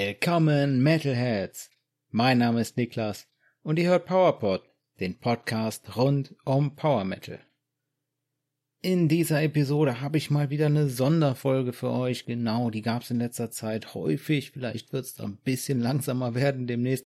Willkommen Metalheads! Mein Name ist Niklas und ihr hört PowerPod, den Podcast rund um Power Metal. In dieser Episode habe ich mal wieder eine Sonderfolge für euch. Genau, die gab es in letzter Zeit häufig. Vielleicht wird es ein bisschen langsamer werden demnächst.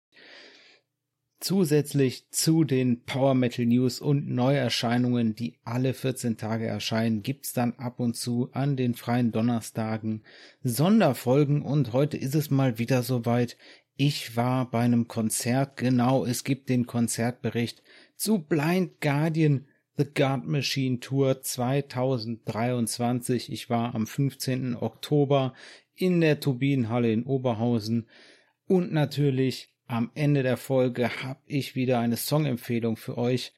Zusätzlich zu den Power Metal News und Neuerscheinungen, die alle 14 Tage erscheinen, gibt's dann ab und zu an den freien Donnerstagen Sonderfolgen und heute ist es mal wieder soweit. Ich war bei einem Konzert, genau, es gibt den Konzertbericht zu Blind Guardian The Guard Machine Tour 2023. Ich war am 15. Oktober in der Turbinenhalle in Oberhausen und natürlich am Ende der Folge habe ich wieder eine Songempfehlung für euch.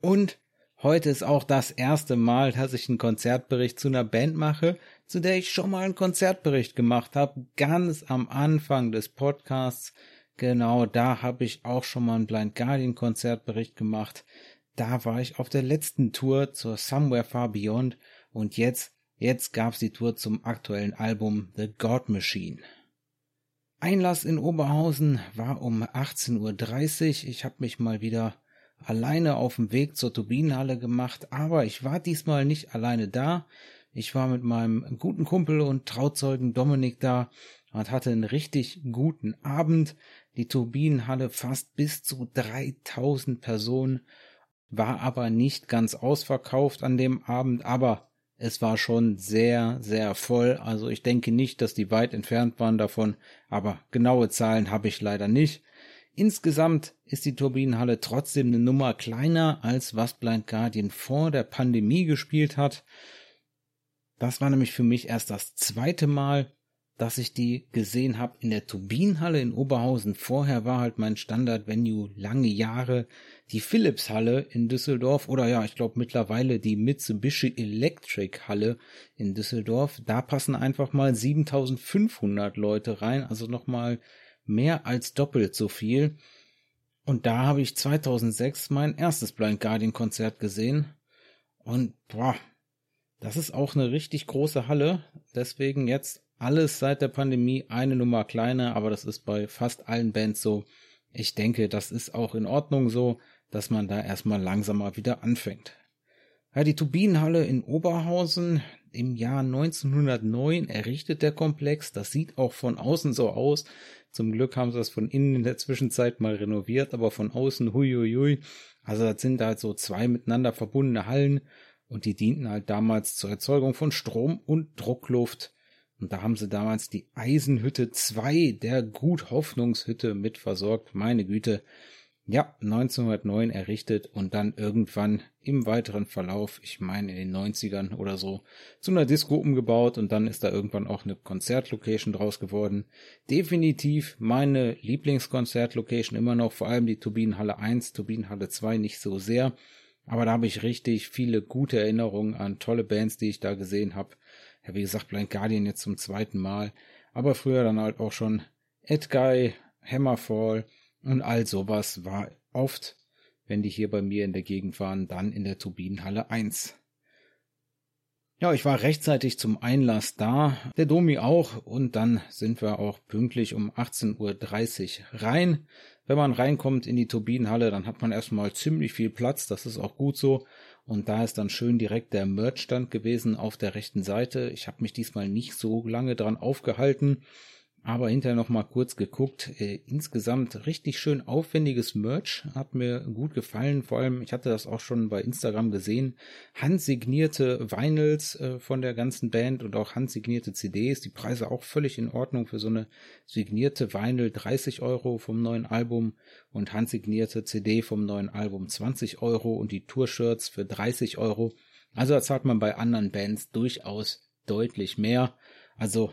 Und heute ist auch das erste Mal, dass ich einen Konzertbericht zu einer Band mache, zu der ich schon mal einen Konzertbericht gemacht habe, ganz am Anfang des Podcasts. Genau, da habe ich auch schon mal einen Blind Guardian Konzertbericht gemacht. Da war ich auf der letzten Tour zur Somewhere Far Beyond und jetzt, jetzt gab's die Tour zum aktuellen Album The God Machine. Einlass in Oberhausen war um 18.30 Uhr. Ich habe mich mal wieder alleine auf dem Weg zur Turbinenhalle gemacht, aber ich war diesmal nicht alleine da. Ich war mit meinem guten Kumpel und Trauzeugen Dominik da und hatte einen richtig guten Abend. Die Turbinenhalle fast bis zu 3000 Personen, war aber nicht ganz ausverkauft an dem Abend, aber es war schon sehr, sehr voll. Also ich denke nicht, dass die weit entfernt waren davon, aber genaue Zahlen habe ich leider nicht. Insgesamt ist die Turbinenhalle trotzdem eine Nummer kleiner, als was Blind Guardian vor der Pandemie gespielt hat. Das war nämlich für mich erst das zweite Mal, dass ich die gesehen habe in der Turbinenhalle in Oberhausen. Vorher war halt mein Standard-Venue lange Jahre die Philips-Halle in Düsseldorf oder ja, ich glaube mittlerweile die Mitsubishi Electric Halle in Düsseldorf. Da passen einfach mal 7500 Leute rein, also nochmal mehr als doppelt so viel. Und da habe ich 2006 mein erstes Blind Guardian Konzert gesehen. Und boah, das ist auch eine richtig große Halle. Deswegen jetzt alles seit der Pandemie eine Nummer kleiner, aber das ist bei fast allen Bands so. Ich denke, das ist auch in Ordnung so, dass man da erstmal langsamer wieder anfängt. Ja, die Turbinenhalle in Oberhausen im Jahr 1909 errichtet der Komplex. Das sieht auch von außen so aus. Zum Glück haben sie das von innen in der Zwischenzeit mal renoviert, aber von außen huiuiui. Also das sind halt so zwei miteinander verbundene Hallen und die dienten halt damals zur Erzeugung von Strom und Druckluft. Und da haben sie damals die Eisenhütte 2 der Gut Hoffnungshütte mit versorgt. Meine Güte. Ja, 1909 errichtet und dann irgendwann im weiteren Verlauf, ich meine in den 90ern oder so, zu einer Disco umgebaut und dann ist da irgendwann auch eine Konzertlocation draus geworden. Definitiv meine Lieblingskonzertlocation immer noch, vor allem die Turbinenhalle 1, Turbinenhalle 2 nicht so sehr, aber da habe ich richtig viele gute Erinnerungen an tolle Bands, die ich da gesehen habe ja, wie gesagt, Blind Guardian jetzt zum zweiten Mal, aber früher dann halt auch schon Edguy, Hammerfall und all sowas war oft, wenn die hier bei mir in der Gegend waren, dann in der Turbinenhalle 1. Ja, ich war rechtzeitig zum Einlass da, der Domi auch, und dann sind wir auch pünktlich um 18.30 Uhr rein. Wenn man reinkommt in die Turbinenhalle, dann hat man erstmal ziemlich viel Platz, das ist auch gut so. Und da ist dann schön direkt der Merchstand gewesen auf der rechten Seite. Ich habe mich diesmal nicht so lange dran aufgehalten, aber hinterher noch mal kurz geguckt. Äh, insgesamt richtig schön aufwendiges Merch, hat mir gut gefallen. Vor allem, ich hatte das auch schon bei Instagram gesehen, handsignierte Vinyls äh, von der ganzen Band und auch handsignierte CDs. Die Preise auch völlig in Ordnung für so eine signierte Vinyl 30 Euro vom neuen Album und handsignierte CD vom neuen Album 20 Euro und die Tour-Shirts für 30 Euro. Also da zahlt man bei anderen Bands durchaus deutlich mehr. Also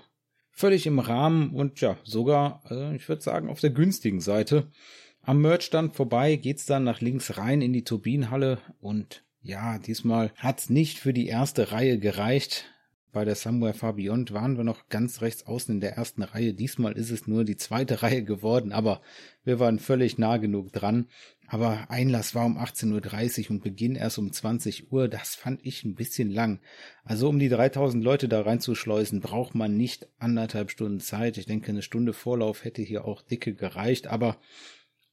völlig im Rahmen und ja, sogar, äh, ich würde sagen, auf der günstigen Seite. Am Merchstand vorbei geht's dann nach links rein in die Turbinenhalle und ja, diesmal hat's nicht für die erste Reihe gereicht. bei der Somewhere Far Beyond waren wir noch ganz rechts außen in der ersten Reihe. Diesmal ist es nur die zweite Reihe geworden, aber wir waren völlig nah genug dran. Aber Einlass war um 18.30 Uhr und Beginn erst um 20 Uhr. Das fand ich ein bisschen lang. Also um die 3000 Leute da reinzuschleusen, braucht man nicht anderthalb Stunden Zeit. Ich denke, eine Stunde Vorlauf hätte hier auch dicke gereicht. Aber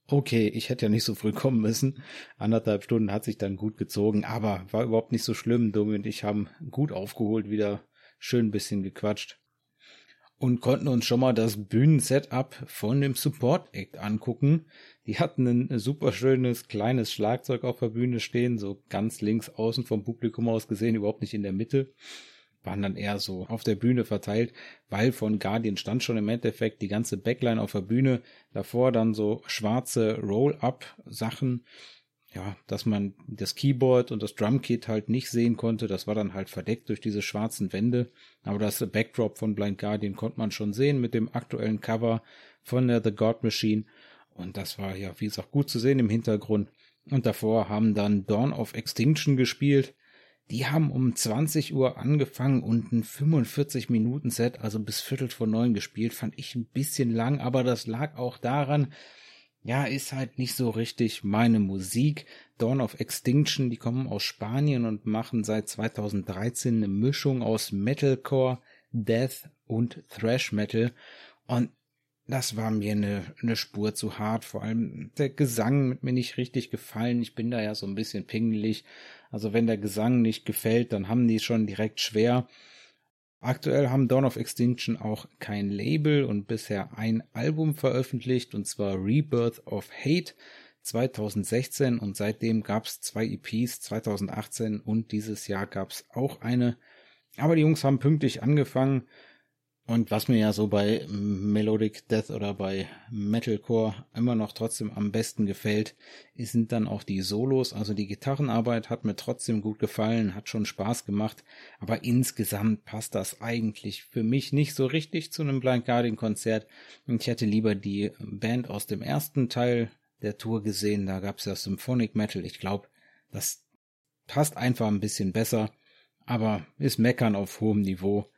okay, ich hätte ja nicht so früh kommen müssen. Anderthalb Stunden hat sich dann gut gezogen, aber war überhaupt nicht so schlimm. Domi und ich haben gut aufgeholt, wieder schön ein bisschen gequatscht und konnten uns schon mal das Bühnensetup von dem Support Act angucken. Die hatten ein super schönes kleines Schlagzeug auf der Bühne stehen, so ganz links außen vom Publikum aus gesehen, überhaupt nicht in der Mitte. Waren dann eher so auf der Bühne verteilt, weil von Guardian stand schon im Endeffekt die ganze Backline auf der Bühne. Davor dann so schwarze Roll-Up-Sachen ja, dass man das Keyboard und das Drumkit halt nicht sehen konnte. Das war dann halt verdeckt durch diese schwarzen Wände. Aber das Backdrop von Blind Guardian konnte man schon sehen mit dem aktuellen Cover von der The God Machine. Und das war ja, wie gesagt, gut zu sehen im Hintergrund. Und davor haben dann Dawn of Extinction gespielt. Die haben um 20 Uhr angefangen und ein 45 Minuten Set, also bis Viertel vor neun gespielt, fand ich ein bisschen lang, aber das lag auch daran, ja, ist halt nicht so richtig meine Musik. Dawn of Extinction, die kommen aus Spanien und machen seit 2013 eine Mischung aus Metalcore, Death und Thrash Metal. Und das war mir eine, eine Spur zu hart. Vor allem der Gesang mit mir nicht richtig gefallen. Ich bin da ja so ein bisschen pingelig. Also wenn der Gesang nicht gefällt, dann haben die schon direkt schwer. Aktuell haben Dawn of Extinction auch kein Label und bisher ein Album veröffentlicht, und zwar Rebirth of Hate 2016 und seitdem gab es zwei EPs 2018 und dieses Jahr gab es auch eine. Aber die Jungs haben pünktlich angefangen und was mir ja so bei Melodic Death oder bei Metalcore immer noch trotzdem am besten gefällt, sind dann auch die Solos. Also die Gitarrenarbeit hat mir trotzdem gut gefallen, hat schon Spaß gemacht, aber insgesamt passt das eigentlich für mich nicht so richtig zu einem Blind Guardian Konzert. Ich hätte lieber die Band aus dem ersten Teil der Tour gesehen. Da gab's ja Symphonic Metal. Ich glaube, das passt einfach ein bisschen besser, aber ist Meckern auf hohem Niveau.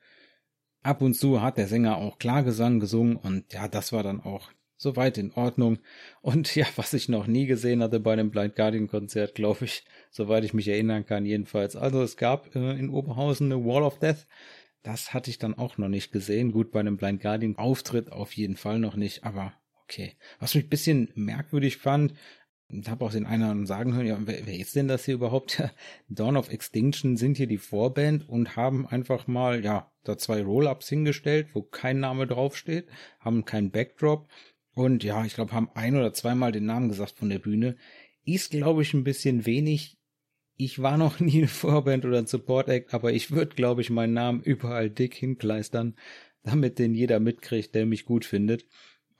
Ab und zu hat der Sänger auch Klagesang gesungen und ja, das war dann auch soweit in Ordnung. Und ja, was ich noch nie gesehen hatte bei einem Blind Guardian Konzert, glaube ich, soweit ich mich erinnern kann, jedenfalls. Also es gab äh, in Oberhausen eine Wall of Death. Das hatte ich dann auch noch nicht gesehen. Gut, bei einem Blind Guardian Auftritt auf jeden Fall noch nicht, aber okay. Was mich ein bisschen merkwürdig fand, ich habe auch den einen sagen hören, ja, wer, wer ist denn das hier überhaupt? Dawn of Extinction sind hier die Vorband und haben einfach mal, ja, da zwei Roll-Ups hingestellt, wo kein Name draufsteht, haben keinen Backdrop und ja, ich glaube, haben ein oder zweimal den Namen gesagt von der Bühne. Ist, glaube ich, ein bisschen wenig. Ich war noch nie eine Vorband oder ein Support-Act, aber ich würde, glaube ich, meinen Namen überall dick hinkleistern, damit den jeder mitkriegt, der mich gut findet.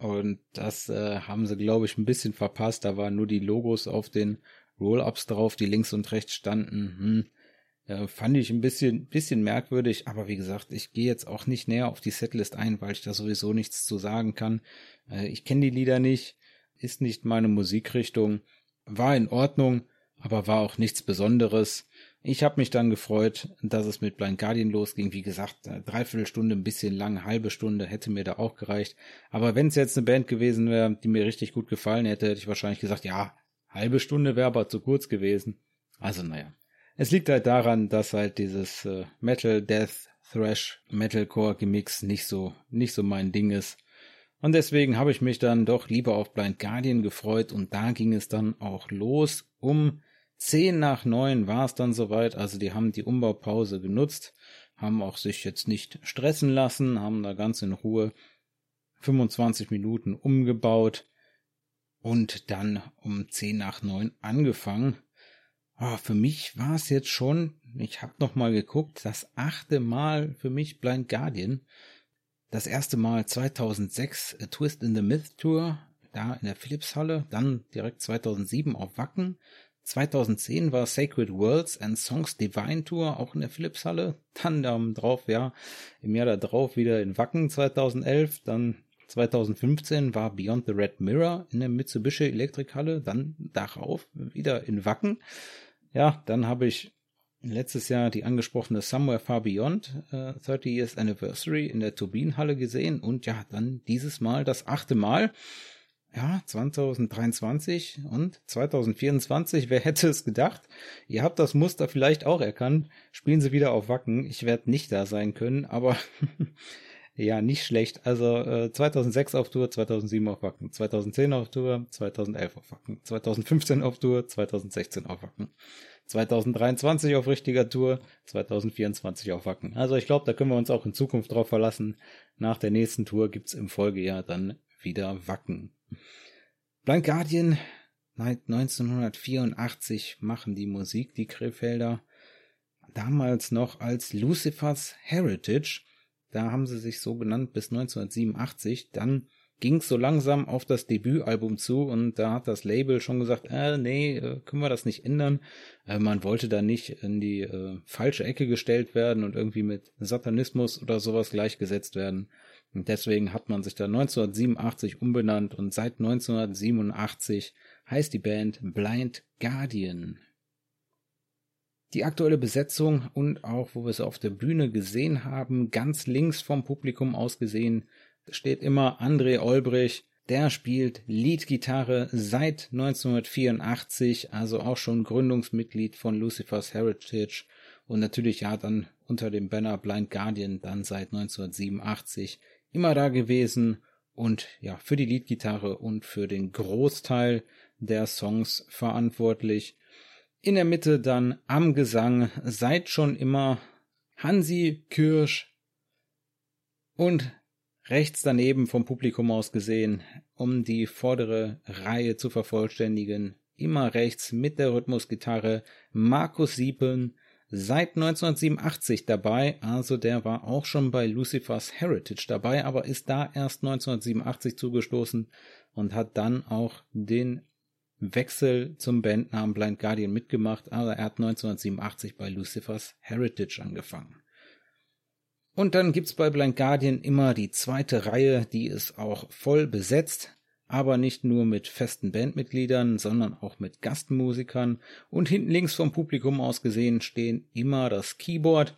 Und das äh, haben sie, glaube ich, ein bisschen verpasst. Da waren nur die Logos auf den Roll-Ups drauf, die links und rechts standen. Hm. Äh, fand ich ein bisschen, bisschen merkwürdig, aber wie gesagt, ich gehe jetzt auch nicht näher auf die Setlist ein, weil ich da sowieso nichts zu sagen kann. Äh, ich kenne die Lieder nicht, ist nicht meine Musikrichtung, war in Ordnung, aber war auch nichts Besonderes. Ich habe mich dann gefreut, dass es mit Blind Guardian losging. Wie gesagt, dreiviertel Stunde, ein bisschen lang, halbe Stunde hätte mir da auch gereicht. Aber wenn es jetzt eine Band gewesen wäre, die mir richtig gut gefallen hätte, hätte ich wahrscheinlich gesagt, ja, halbe Stunde wäre aber zu kurz gewesen. Also naja. Es liegt halt daran, dass halt dieses äh, Metal, Death, Thrash, Metalcore Gemix nicht so, nicht so mein Ding ist. Und deswegen habe ich mich dann doch lieber auf Blind Guardian gefreut und da ging es dann auch los um Zehn nach neun war es dann soweit, also die haben die Umbaupause genutzt, haben auch sich jetzt nicht stressen lassen, haben da ganz in Ruhe 25 Minuten umgebaut und dann um zehn nach neun angefangen. Oh, für mich war es jetzt schon, ich habe noch mal geguckt, das achte Mal für mich Blind Guardian. Das erste Mal 2006 A Twist in the Myth Tour, da in der Philipshalle, dann direkt 2007 auf Wacken, 2010 war Sacred Worlds and Songs Divine Tour auch in der Philipshalle. Dann ähm, drauf, ja, im Jahr darauf wieder in Wacken 2011. Dann 2015 war Beyond the Red Mirror in der Mitsubishi Elektrikhalle. Dann darauf wieder in Wacken. Ja, dann habe ich letztes Jahr die angesprochene Somewhere Far Beyond äh, 30 Years Anniversary in der Turbinenhalle gesehen und ja, dann dieses Mal das achte Mal. Ja, 2023 und 2024, wer hätte es gedacht? Ihr habt das Muster vielleicht auch erkannt. Spielen sie wieder auf Wacken. Ich werde nicht da sein können, aber ja, nicht schlecht. Also äh, 2006 auf Tour, 2007 auf Wacken, 2010 auf Tour, 2011 auf Wacken, 2015 auf Tour, 2016 auf Wacken. 2023 auf richtiger Tour, 2024 auf Wacken. Also ich glaube, da können wir uns auch in Zukunft drauf verlassen. Nach der nächsten Tour gibt's im Folgejahr dann wieder Wacken. Blind Guardian, seit 1984 machen die Musik, die Krefelder. Damals noch als Lucifer's Heritage. Da haben sie sich so genannt bis 1987. Dann ging so langsam auf das Debütalbum zu und da hat das Label schon gesagt, äh, nee, äh, können wir das nicht ändern. Äh, man wollte da nicht in die äh, falsche Ecke gestellt werden und irgendwie mit Satanismus oder sowas gleichgesetzt werden. Und deswegen hat man sich da 1987 umbenannt und seit 1987 heißt die Band Blind Guardian. Die aktuelle Besetzung und auch, wo wir es auf der Bühne gesehen haben, ganz links vom Publikum aus gesehen, steht immer André Olbrich. Der spielt Leadgitarre seit 1984, also auch schon Gründungsmitglied von Lucifer's Heritage und natürlich ja dann unter dem Banner Blind Guardian dann seit 1987 immer da gewesen und ja für die Leadgitarre und für den Großteil der Songs verantwortlich. In der Mitte dann am Gesang seit schon immer Hansi Kirsch und rechts daneben vom Publikum aus gesehen, um die vordere Reihe zu vervollständigen, immer rechts mit der Rhythmusgitarre Markus Siepen, seit 1987 dabei, also der war auch schon bei Lucifer's Heritage dabei, aber ist da erst 1987 zugestoßen und hat dann auch den Wechsel zum Bandnamen Blind Guardian mitgemacht, aber er hat 1987 bei Lucifer's Heritage angefangen. Und dann gibt's bei Blind Guardian immer die zweite Reihe, die ist auch voll besetzt, aber nicht nur mit festen Bandmitgliedern, sondern auch mit Gastmusikern. Und hinten links vom Publikum aus gesehen stehen immer das Keyboard.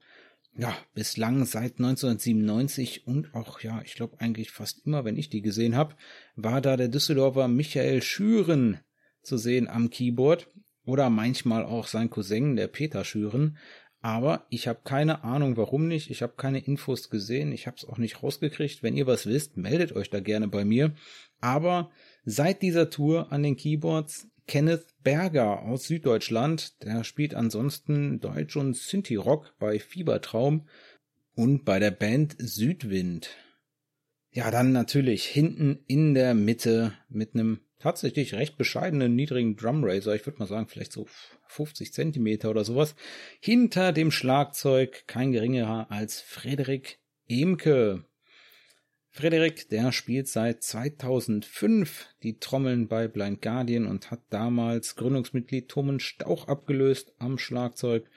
Ja, bislang seit 1997 und auch, ja, ich glaube eigentlich fast immer, wenn ich die gesehen habe, war da der Düsseldorfer Michael Schüren zu sehen am Keyboard oder manchmal auch sein Cousin, der Peter Schüren. Aber ich habe keine Ahnung, warum nicht. Ich habe keine Infos gesehen. Ich habe es auch nicht rausgekriegt. Wenn ihr was wisst, meldet euch da gerne bei mir. Aber seit dieser Tour an den Keyboards Kenneth Berger aus Süddeutschland. Der spielt ansonsten Deutsch und Synthie-Rock bei Fiebertraum und bei der Band Südwind. Ja, dann natürlich hinten in der Mitte mit einem tatsächlich recht bescheidenen niedrigen Drum Raiser. Ich würde mal sagen, vielleicht so 50 Zentimeter oder sowas. Hinter dem Schlagzeug kein geringerer als Frederik Emke. Frederik, der spielt seit 2005 die Trommeln bei Blind Guardian und hat damals Gründungsmitglied Thomen Stauch abgelöst am Schlagzeug,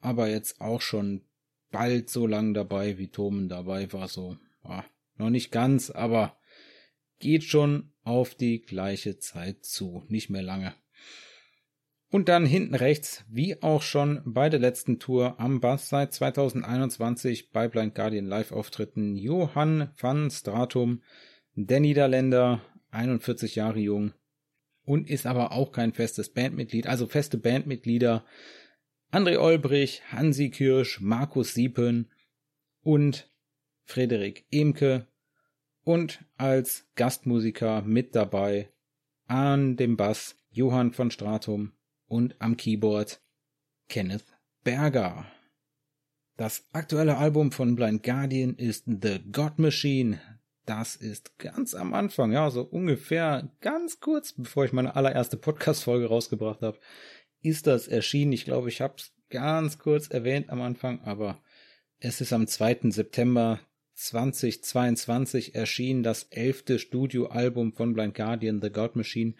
aber jetzt auch schon bald so lang dabei, wie Thomen dabei war, so, ja, noch nicht ganz, aber geht schon auf die gleiche Zeit zu, nicht mehr lange. Und dann hinten rechts, wie auch schon bei der letzten Tour am Bass seit 2021 bei Blind Guardian Live-Auftritten Johann van Stratum, der Niederländer, 41 Jahre jung und ist aber auch kein festes Bandmitglied, also feste Bandmitglieder. André Olbrich, Hansi Kirsch, Markus Siepen und Frederik Emke. Und als Gastmusiker mit dabei an dem Bass Johann von Stratum und am Keyboard Kenneth Berger. Das aktuelle Album von Blind Guardian ist The God Machine. Das ist ganz am Anfang, ja, so ungefähr ganz kurz bevor ich meine allererste Podcast-Folge rausgebracht habe, ist das erschienen. Ich glaube, ich habe es ganz kurz erwähnt am Anfang, aber es ist am 2. September 2022 erschienen das elfte Studioalbum von Blind Guardian, The God Machine.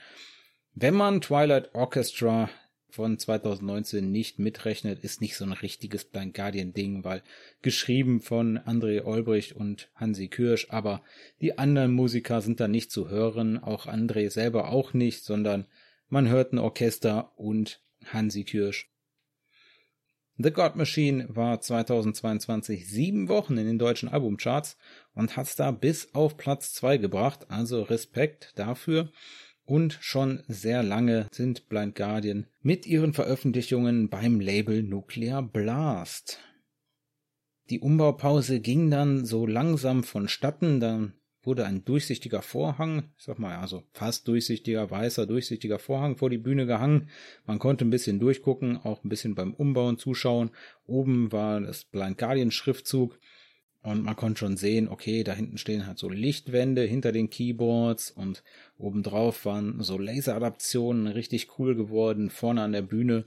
Wenn man Twilight Orchestra von 2019 nicht mitrechnet, ist nicht so ein richtiges Blind Guardian Ding, weil geschrieben von André Olbricht und Hansi Kirsch, aber die anderen Musiker sind da nicht zu hören, auch André selber auch nicht, sondern man hört ein Orchester und Hansi Kirsch. The God Machine war 2022 sieben Wochen in den deutschen Albumcharts und hat's da bis auf Platz zwei gebracht, also Respekt dafür. Und schon sehr lange sind Blind Guardian mit ihren Veröffentlichungen beim Label Nuclear Blast. Die Umbaupause ging dann so langsam vonstatten, dann wurde ein durchsichtiger Vorhang, ich sag mal, also fast durchsichtiger, weißer, durchsichtiger Vorhang vor die Bühne gehangen. Man konnte ein bisschen durchgucken, auch ein bisschen beim Umbauen zuschauen. Oben war das Blind Guardian Schriftzug und man konnte schon sehen, okay, da hinten stehen halt so Lichtwände hinter den Keyboards und obendrauf waren so Laseradaptionen richtig cool geworden. Vorne an der Bühne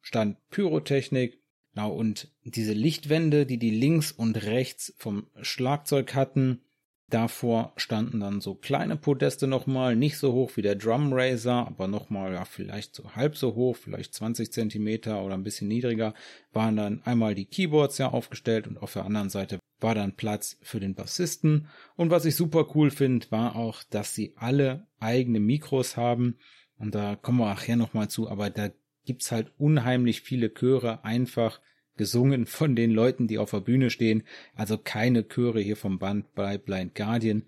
stand Pyrotechnik. Genau, und diese Lichtwände, die die links und rechts vom Schlagzeug hatten, Davor standen dann so kleine Podeste nochmal, nicht so hoch wie der Drum Raiser, aber nochmal, ja, vielleicht so halb so hoch, vielleicht 20 Zentimeter oder ein bisschen niedriger, waren dann einmal die Keyboards ja aufgestellt und auf der anderen Seite war dann Platz für den Bassisten. Und was ich super cool finde, war auch, dass sie alle eigene Mikros haben. Und da kommen wir nachher nochmal zu, aber da gibt's halt unheimlich viele Chöre einfach gesungen von den Leuten, die auf der Bühne stehen. Also keine Chöre hier vom Band bei Blind Guardian.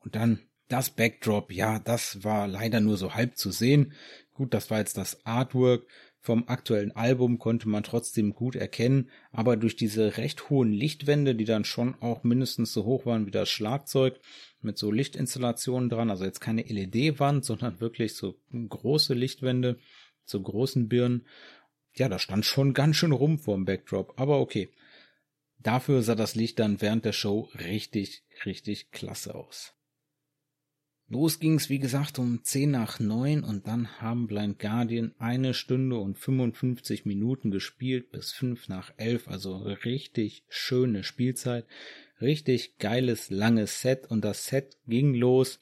Und dann das Backdrop, ja, das war leider nur so halb zu sehen. Gut, das war jetzt das Artwork. Vom aktuellen Album konnte man trotzdem gut erkennen, aber durch diese recht hohen Lichtwände, die dann schon auch mindestens so hoch waren wie das Schlagzeug, mit so Lichtinstallationen dran, also jetzt keine LED-Wand, sondern wirklich so große Lichtwände, so großen Birnen ja, da stand schon ganz schön rum vorm Backdrop, aber okay. Dafür sah das Licht dann während der Show richtig, richtig klasse aus. Los ging's, wie gesagt, um 10 nach 9 und dann haben Blind Guardian eine Stunde und 55 Minuten gespielt bis 5 nach 11, also richtig schöne Spielzeit, richtig geiles, langes Set. Und das Set ging los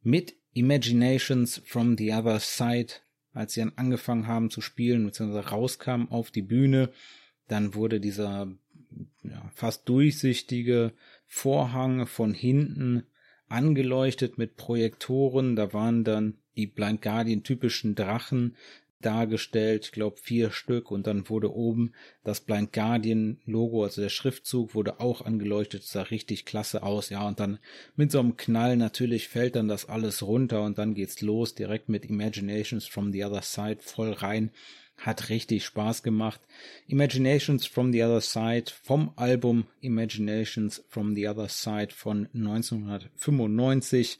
mit Imaginations from the Other Side. Als sie dann angefangen haben zu spielen, beziehungsweise rauskamen auf die Bühne, dann wurde dieser ja, fast durchsichtige Vorhang von hinten angeleuchtet mit Projektoren. Da waren dann die Blind Guardian typischen Drachen dargestellt, ich glaube vier Stück. Und dann wurde oben das Blind Guardian Logo, also der Schriftzug wurde auch angeleuchtet, sah richtig klasse aus, ja und dann mit so einem Knall natürlich fällt dann das alles runter. Und dann geht's los direkt mit Imaginations from the Other Side voll rein, hat richtig Spaß gemacht. Imaginations from the Other Side vom Album Imaginations from the Other Side von 1995.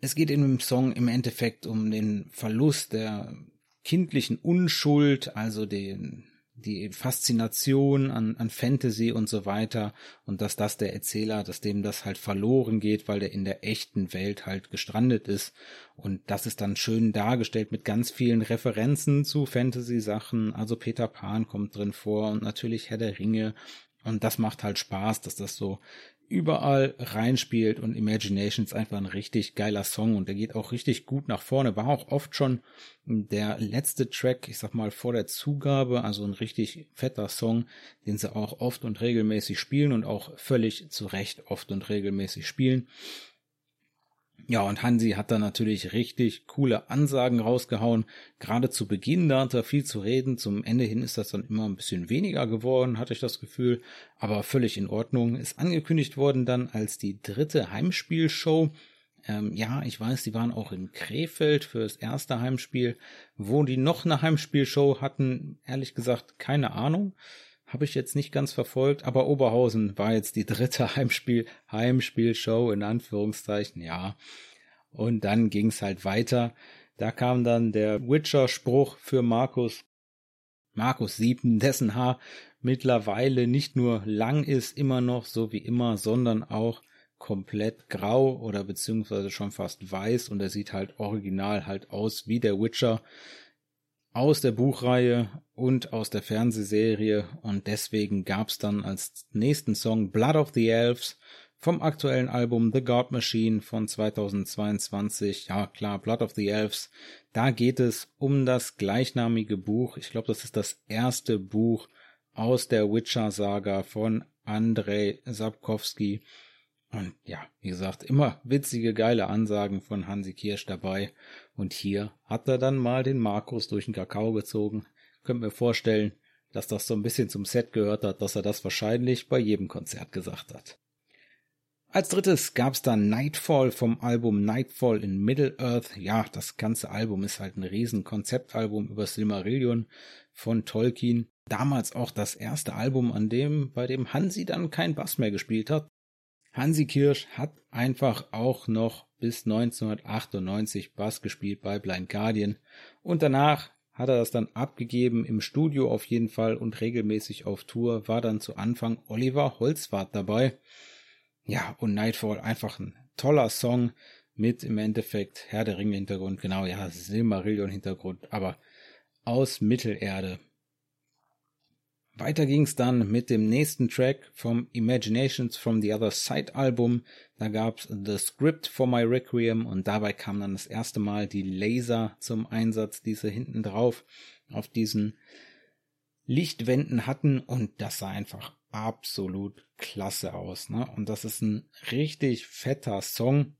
Es geht in dem Song im Endeffekt um den Verlust der kindlichen Unschuld, also den, die Faszination an, an Fantasy und so weiter und dass das der Erzähler, dass dem das halt verloren geht, weil der in der echten Welt halt gestrandet ist. Und das ist dann schön dargestellt mit ganz vielen Referenzen zu Fantasy-Sachen, also Peter Pan kommt drin vor und natürlich Herr der Ringe. Und das macht halt Spaß, dass das so überall reinspielt und Imagination ist einfach ein richtig geiler Song und der geht auch richtig gut nach vorne. War auch oft schon der letzte Track, ich sag mal, vor der Zugabe, also ein richtig fetter Song, den sie auch oft und regelmäßig spielen und auch völlig zu Recht oft und regelmäßig spielen. Ja, und Hansi hat da natürlich richtig coole Ansagen rausgehauen. Gerade zu Beginn, da hat er viel zu reden. Zum Ende hin ist das dann immer ein bisschen weniger geworden, hatte ich das Gefühl. Aber völlig in Ordnung. Ist angekündigt worden dann als die dritte Heimspielshow. Ähm, ja, ich weiß, die waren auch in Krefeld für das erste Heimspiel. Wo die noch eine Heimspielshow hatten, ehrlich gesagt, keine Ahnung habe ich jetzt nicht ganz verfolgt, aber Oberhausen war jetzt die dritte Heimspiel, Heimspielshow in Anführungszeichen, ja. Und dann ging's halt weiter. Da kam dann der Witcher-Spruch für Markus. Markus Sieben, dessen Haar mittlerweile nicht nur lang ist, immer noch so wie immer, sondern auch komplett grau oder beziehungsweise schon fast weiß und er sieht halt original halt aus wie der Witcher aus der Buchreihe und aus der Fernsehserie und deswegen gab's dann als nächsten Song Blood of the Elves vom aktuellen Album The God Machine von 2022. Ja, klar, Blood of the Elves. Da geht es um das gleichnamige Buch. Ich glaube, das ist das erste Buch aus der Witcher-Saga von Andrei Sapkowski. Und ja, wie gesagt, immer witzige, geile Ansagen von Hansi Kirsch dabei. Und hier hat er dann mal den Markus durch den Kakao gezogen. Könnt mir vorstellen, dass das so ein bisschen zum Set gehört hat, dass er das wahrscheinlich bei jedem Konzert gesagt hat. Als drittes gab's dann Nightfall vom Album Nightfall in Middle-earth. Ja, das ganze Album ist halt ein riesen Konzeptalbum über Silmarillion von Tolkien. Damals auch das erste Album, an dem, bei dem Hansi dann kein Bass mehr gespielt hat. Hansi Kirsch hat einfach auch noch bis 1998 Bass gespielt bei Blind Guardian und danach hat er das dann abgegeben im Studio auf jeden Fall und regelmäßig auf Tour war dann zu Anfang Oliver Holzwart dabei. Ja, und Nightfall einfach ein toller Song mit im Endeffekt Herr der Ringe Hintergrund, genau, ja, Silmarillion Hintergrund, aber aus Mittelerde. Weiter ging's dann mit dem nächsten Track vom Imaginations from the Other Side Album. Da gab's The Script for My Requiem und dabei kam dann das erste Mal die Laser zum Einsatz, diese hinten drauf auf diesen Lichtwänden hatten und das sah einfach absolut klasse aus. Ne? Und das ist ein richtig fetter Song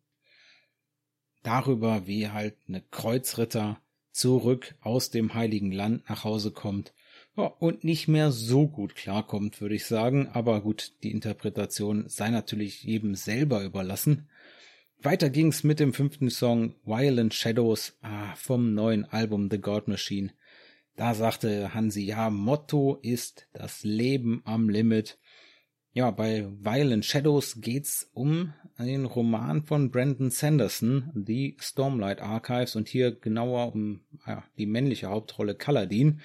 darüber, wie halt eine Kreuzritter zurück aus dem Heiligen Land nach Hause kommt und nicht mehr so gut klarkommt, würde ich sagen. Aber gut, die Interpretation sei natürlich jedem selber überlassen. Weiter ging's mit dem fünften Song Violent Shadows ah, vom neuen Album The God Machine. Da sagte Hansi, ja, Motto ist das Leben am Limit. Ja, bei Violent Shadows geht's um den Roman von Brandon Sanderson, The Stormlight Archives, und hier genauer um ja, die männliche Hauptrolle Kaladin.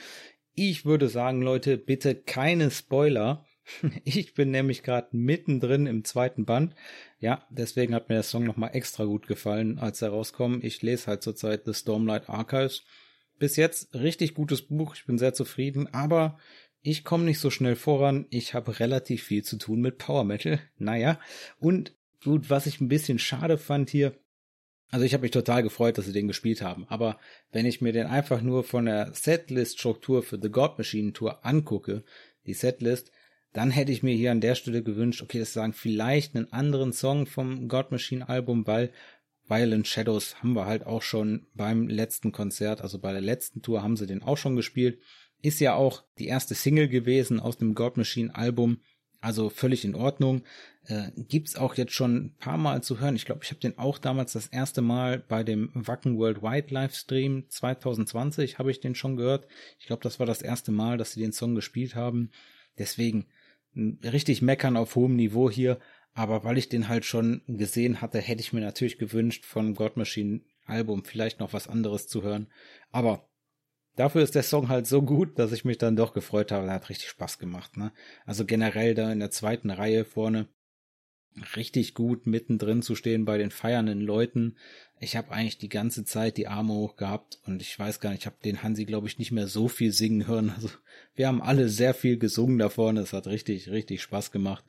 Ich würde sagen, Leute, bitte keine Spoiler. Ich bin nämlich gerade mittendrin im zweiten Band. Ja, deswegen hat mir der Song nochmal extra gut gefallen, als er rauskommt. Ich lese halt zurzeit The Stormlight Archives. Bis jetzt richtig gutes Buch, ich bin sehr zufrieden, aber ich komme nicht so schnell voran. Ich habe relativ viel zu tun mit Power Metal. Naja, und gut, was ich ein bisschen schade fand hier, also ich habe mich total gefreut, dass sie den gespielt haben. Aber wenn ich mir den einfach nur von der Setlist-Struktur für The God Machine Tour angucke, die Setlist, dann hätte ich mir hier an der Stelle gewünscht, okay, das sagen vielleicht einen anderen Song vom God Machine Album, weil Violent Shadows haben wir halt auch schon beim letzten Konzert, also bei der letzten Tour haben sie den auch schon gespielt. Ist ja auch die erste Single gewesen aus dem God Machine Album. Also völlig in Ordnung. Äh, gibt's auch jetzt schon ein paar Mal zu hören. Ich glaube, ich habe den auch damals das erste Mal bei dem Wacken Worldwide Livestream 2020 habe ich den schon gehört. Ich glaube, das war das erste Mal, dass sie den Song gespielt haben. Deswegen richtig meckern auf hohem Niveau hier. Aber weil ich den halt schon gesehen hatte, hätte ich mir natürlich gewünscht, von God Machine Album vielleicht noch was anderes zu hören. Aber Dafür ist der Song halt so gut, dass ich mich dann doch gefreut habe. Er hat richtig Spaß gemacht. Ne? Also generell da in der zweiten Reihe vorne richtig gut mittendrin zu stehen bei den feiernden Leuten. Ich habe eigentlich die ganze Zeit die Arme hoch gehabt und ich weiß gar nicht, ich habe den Hansi, glaube ich, nicht mehr so viel singen hören. Also wir haben alle sehr viel gesungen da vorne. Es hat richtig, richtig Spaß gemacht.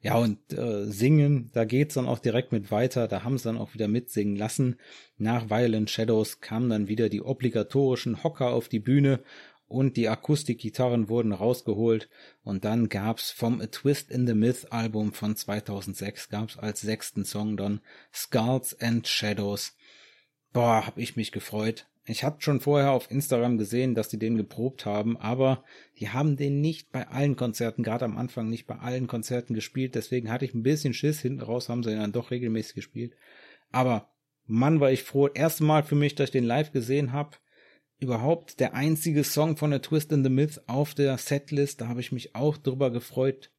Ja, und äh, singen, da geht's dann auch direkt mit weiter. Da haben sie dann auch wieder mitsingen lassen. Nach Violent Shadows kamen dann wieder die obligatorischen Hocker auf die Bühne und die Akustikgitarren wurden rausgeholt. Und dann gab's vom A Twist in the Myth Album von 2006 gab's als sechsten Song dann Skulls and Shadows. Boah, hab ich mich gefreut. Ich habe schon vorher auf Instagram gesehen, dass die den geprobt haben, aber die haben den nicht bei allen Konzerten, gerade am Anfang nicht bei allen Konzerten gespielt. Deswegen hatte ich ein bisschen Schiss. Hinten raus haben sie ihn dann doch regelmäßig gespielt. Aber Mann, war ich froh. Erste Mal für mich, dass ich den live gesehen habe. Überhaupt der einzige Song von der Twist in the Myth auf der Setlist. Da habe ich mich auch drüber gefreut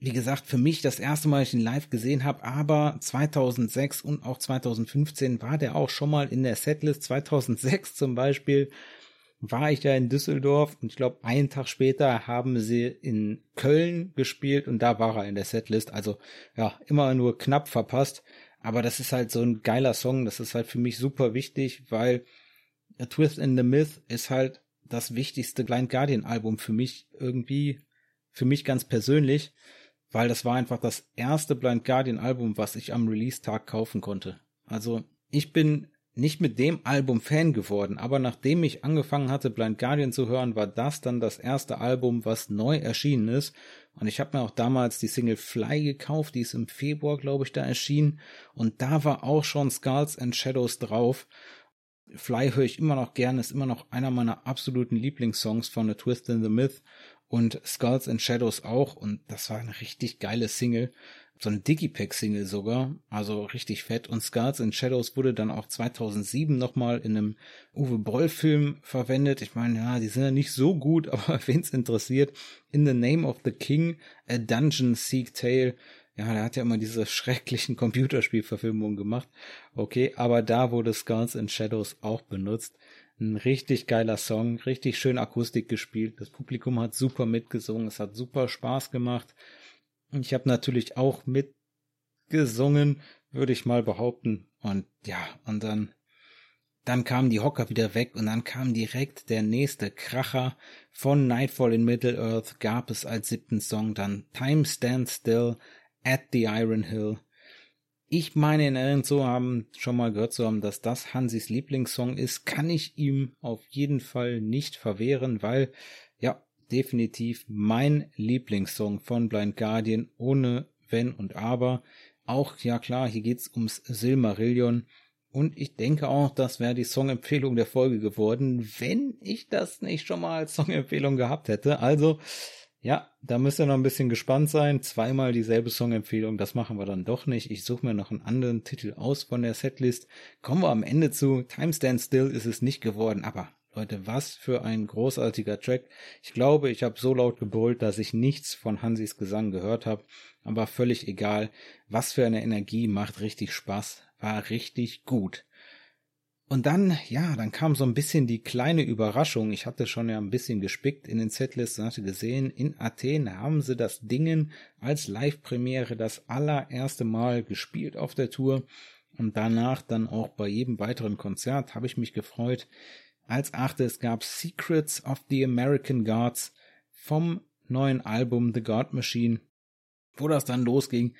wie gesagt, für mich das erste Mal, ich ihn live gesehen habe, aber 2006 und auch 2015 war der auch schon mal in der Setlist. 2006 zum Beispiel war ich ja in Düsseldorf und ich glaube, einen Tag später haben sie in Köln gespielt und da war er in der Setlist. Also ja, immer nur knapp verpasst. Aber das ist halt so ein geiler Song. Das ist halt für mich super wichtig, weil A Twist in the Myth ist halt das wichtigste Blind Guardian Album für mich irgendwie, für mich ganz persönlich weil das war einfach das erste Blind Guardian Album, was ich am Release-Tag kaufen konnte. Also ich bin nicht mit dem Album Fan geworden, aber nachdem ich angefangen hatte, Blind Guardian zu hören, war das dann das erste Album, was neu erschienen ist. Und ich habe mir auch damals die Single Fly gekauft, die ist im Februar, glaube ich, da erschienen. Und da war auch schon Skulls and Shadows drauf. Fly höre ich immer noch gerne, ist immer noch einer meiner absoluten Lieblingssongs von The Twist in the Myth und Skulls and Shadows auch und das war eine richtig geile Single so eine Digipack-Single sogar, also richtig fett. Und Skulls and Shadows wurde dann auch 2007 nochmal in einem Uwe Boll-Film verwendet. Ich meine, ja, die sind ja nicht so gut, aber wen's interessiert, In the Name of the King, A Dungeon Seek Tale. Ja, der hat ja immer diese schrecklichen Computerspielverfilmungen gemacht. Okay, aber da wurde Skulls and Shadows auch benutzt. Ein richtig geiler Song, richtig schön Akustik gespielt. Das Publikum hat super mitgesungen, es hat super Spaß gemacht. Ich habe natürlich auch mitgesungen, würde ich mal behaupten. Und ja, und dann, dann kamen die Hocker wieder weg und dann kam direkt der nächste Kracher von Nightfall in Middle-earth gab es als siebten Song dann Time Stands Still at the Iron Hill. Ich meine in Erinnerung zu haben, schon mal gehört zu haben, dass das Hansis Lieblingssong ist, kann ich ihm auf jeden Fall nicht verwehren, weil, ja, definitiv mein Lieblingssong von Blind Guardian, ohne Wenn und Aber. Auch, ja klar, hier geht's ums Silmarillion. Und ich denke auch, das wäre die Songempfehlung der Folge geworden, wenn ich das nicht schon mal als Songempfehlung gehabt hätte. Also, ja, da müsst ihr noch ein bisschen gespannt sein. Zweimal dieselbe Songempfehlung, das machen wir dann doch nicht. Ich suche mir noch einen anderen Titel aus von der Setlist. Kommen wir am Ende zu. Time Stand Still ist es nicht geworden, aber Leute, was für ein großartiger Track. Ich glaube, ich habe so laut gebrüllt, dass ich nichts von Hansis Gesang gehört habe, aber völlig egal. Was für eine Energie macht richtig Spaß, war richtig gut. Und dann, ja, dann kam so ein bisschen die kleine Überraschung. Ich hatte schon ja ein bisschen gespickt in den Setlisten, hatte gesehen, in Athen haben sie das Dingen als Live-Premiere das allererste Mal gespielt auf der Tour. Und danach dann auch bei jedem weiteren Konzert habe ich mich gefreut. Als achtes gab Secrets of the American Gods vom neuen Album The God Machine. Wo das dann losging,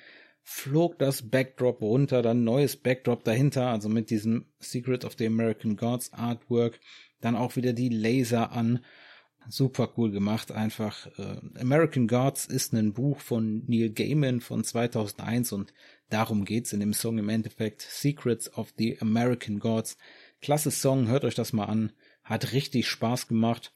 flog das Backdrop runter, dann neues Backdrop dahinter, also mit diesem Secrets of the American Gods Artwork, dann auch wieder die Laser an. Super cool gemacht, einfach. Äh, American Gods ist ein Buch von Neil Gaiman von 2001 und darum geht's in dem Song im Endeffekt. Secrets of the American Gods Klasse Song, hört euch das mal an. Hat richtig Spaß gemacht.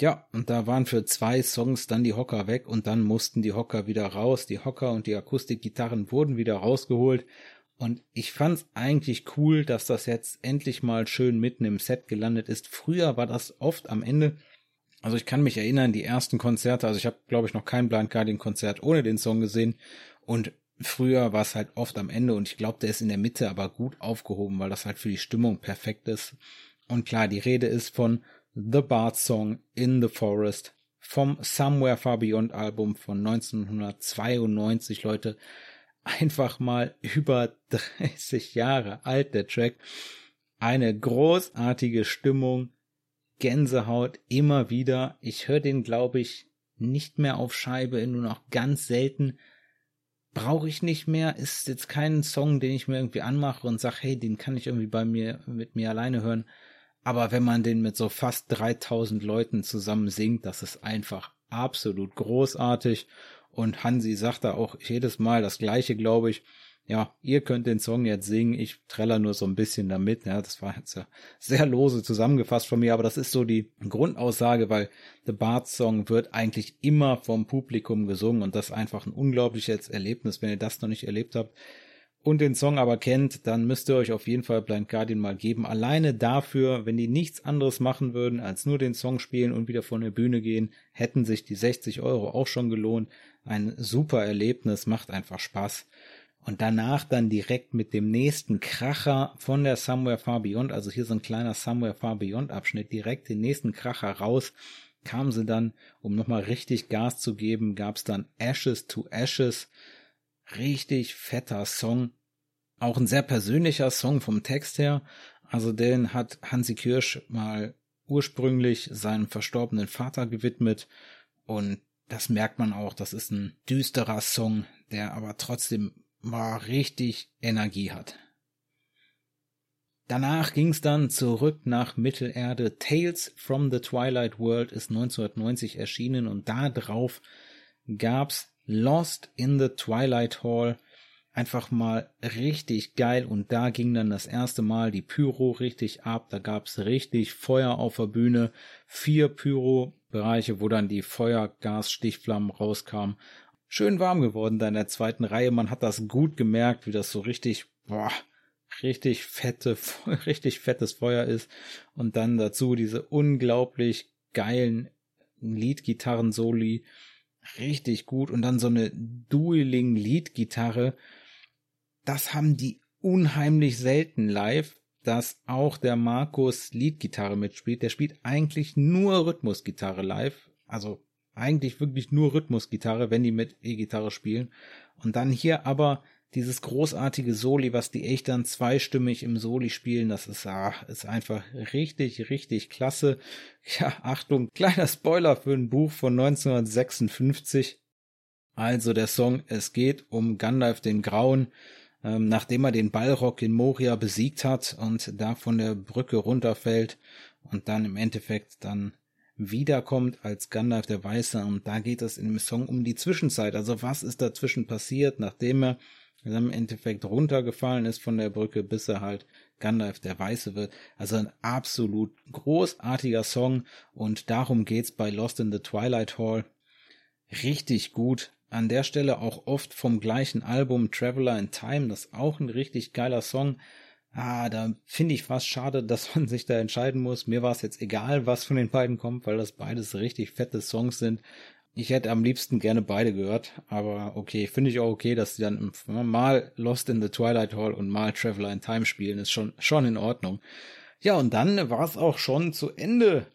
Ja, und da waren für zwei Songs dann die Hocker weg und dann mussten die Hocker wieder raus. Die Hocker und die Akustikgitarren wurden wieder rausgeholt. Und ich fand's eigentlich cool, dass das jetzt endlich mal schön mitten im Set gelandet ist. Früher war das oft am Ende. Also ich kann mich erinnern, die ersten Konzerte, also ich habe, glaube ich, noch kein Blind Guardian Konzert ohne den Song gesehen. Und Früher war es halt oft am Ende und ich glaube, der ist in der Mitte aber gut aufgehoben, weil das halt für die Stimmung perfekt ist. Und klar, die Rede ist von The Bard Song in the Forest vom Somewhere Far Beyond Album von 1992, Leute. Einfach mal über 30 Jahre alt, der Track. Eine großartige Stimmung, Gänsehaut immer wieder. Ich höre den, glaube ich, nicht mehr auf Scheibe, nur noch ganz selten brauche ich nicht mehr, ist jetzt kein Song, den ich mir irgendwie anmache und sage, hey, den kann ich irgendwie bei mir mit mir alleine hören. Aber wenn man den mit so fast 3000 Leuten zusammen singt, das ist einfach absolut großartig. Und Hansi sagt da auch jedes Mal das Gleiche, glaube ich ja, ihr könnt den Song jetzt singen, ich treller nur so ein bisschen damit. Ja, das war jetzt ja sehr lose zusammengefasst von mir, aber das ist so die Grundaussage, weil The Bard Song wird eigentlich immer vom Publikum gesungen und das ist einfach ein unglaubliches Erlebnis. Wenn ihr das noch nicht erlebt habt und den Song aber kennt, dann müsst ihr euch auf jeden Fall Blind Guardian mal geben. Alleine dafür, wenn die nichts anderes machen würden, als nur den Song spielen und wieder von der Bühne gehen, hätten sich die 60 Euro auch schon gelohnt. Ein super Erlebnis, macht einfach Spaß und danach dann direkt mit dem nächsten Kracher von der Somewhere Far Beyond, also hier so ein kleiner Somewhere Far Beyond Abschnitt, direkt den nächsten Kracher raus, kam sie dann, um nochmal richtig Gas zu geben, gab's dann Ashes to Ashes, richtig fetter Song, auch ein sehr persönlicher Song vom Text her, also den hat Hansi Kirsch mal ursprünglich seinem verstorbenen Vater gewidmet und das merkt man auch, das ist ein düsterer Song, der aber trotzdem mal richtig Energie hat. Danach ging's dann zurück nach Mittelerde. Tales from the Twilight World ist 1990 erschienen und da drauf gab's Lost in the Twilight Hall, einfach mal richtig geil und da ging dann das erste Mal die Pyro richtig ab, da gab's richtig Feuer auf der Bühne, vier Pyro-Bereiche, wo dann die Feuergas-Stichflammen rauskamen. Schön warm geworden da in der zweiten Reihe, man hat das gut gemerkt, wie das so richtig, boah, richtig fette, richtig fettes Feuer ist. Und dann dazu diese unglaublich geilen Lead-Gitarren-Soli, richtig gut. Und dann so eine Dueling-Lead-Gitarre, das haben die unheimlich selten live, dass auch der Markus Leadgitarre mitspielt. Der spielt eigentlich nur Rhythmusgitarre live, also eigentlich wirklich nur Rhythmusgitarre, wenn die mit E-Gitarre spielen. Und dann hier aber dieses großartige Soli, was die echt dann zweistimmig im Soli spielen, das ist, ah, ist einfach richtig, richtig klasse. Ja, Achtung, kleiner Spoiler für ein Buch von 1956. Also der Song Es geht um Gandalf den Grauen, ähm, nachdem er den Ballrock in Moria besiegt hat und da von der Brücke runterfällt und dann im Endeffekt dann wiederkommt als Gandalf der Weiße und da geht es in dem Song um die Zwischenzeit. Also was ist dazwischen passiert, nachdem er im Endeffekt runtergefallen ist von der Brücke, bis er halt Gandalf der Weiße wird. Also ein absolut großartiger Song und darum geht's bei Lost in the Twilight Hall. Richtig gut. An der Stelle auch oft vom gleichen Album Traveler in Time, das ist auch ein richtig geiler Song. Ah, da finde ich fast schade, dass man sich da entscheiden muss. Mir war es jetzt egal, was von den beiden kommt, weil das beides richtig fette Songs sind. Ich hätte am liebsten gerne beide gehört, aber okay, finde ich auch okay, dass die dann mal Lost in the Twilight Hall und mal Traveler in Time spielen, ist schon, schon in Ordnung. Ja, und dann war es auch schon zu Ende.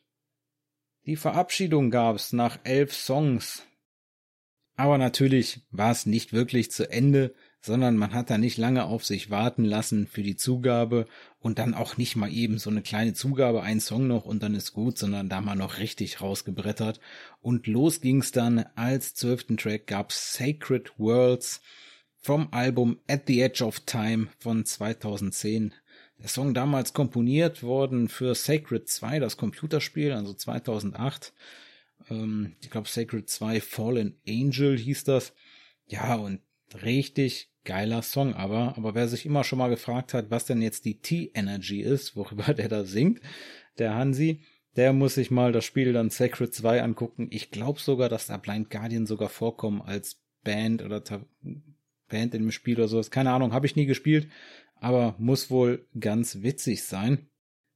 Die Verabschiedung gab's nach elf Songs. Aber natürlich war es nicht wirklich zu Ende, sondern man hat da nicht lange auf sich warten lassen für die Zugabe und dann auch nicht mal eben so eine kleine Zugabe, ein Song noch und dann ist gut, sondern da mal noch richtig rausgebrettert. Und los ging's dann. Als zwölften Track gab's Sacred Worlds vom Album At the Edge of Time von 2010. Der Song damals komponiert worden für Sacred 2, das Computerspiel, also 2008. Ähm, ich glaube Sacred 2 Fallen Angel hieß das. Ja, und richtig geiler Song aber. Aber wer sich immer schon mal gefragt hat, was denn jetzt die T-Energy ist, worüber der da singt, der Hansi, der muss sich mal das Spiel dann Sacred 2 angucken. Ich glaube sogar, dass da Blind Guardian sogar vorkommen als Band oder Band in dem Spiel oder sowas. Keine Ahnung, habe ich nie gespielt, aber muss wohl ganz witzig sein.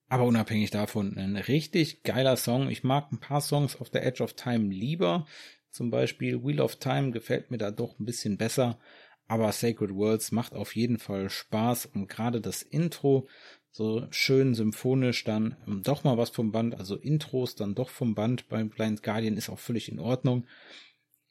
Aber unabhängig davon, ein richtig geiler Song. Ich mag ein paar Songs auf der Edge of Time lieber. Zum Beispiel Wheel of Time gefällt mir da doch ein bisschen besser. Aber Sacred Worlds macht auf jeden Fall Spaß und gerade das Intro so schön symphonisch dann ähm, doch mal was vom Band, also Intros dann doch vom Band beim Blind Guardian ist auch völlig in Ordnung.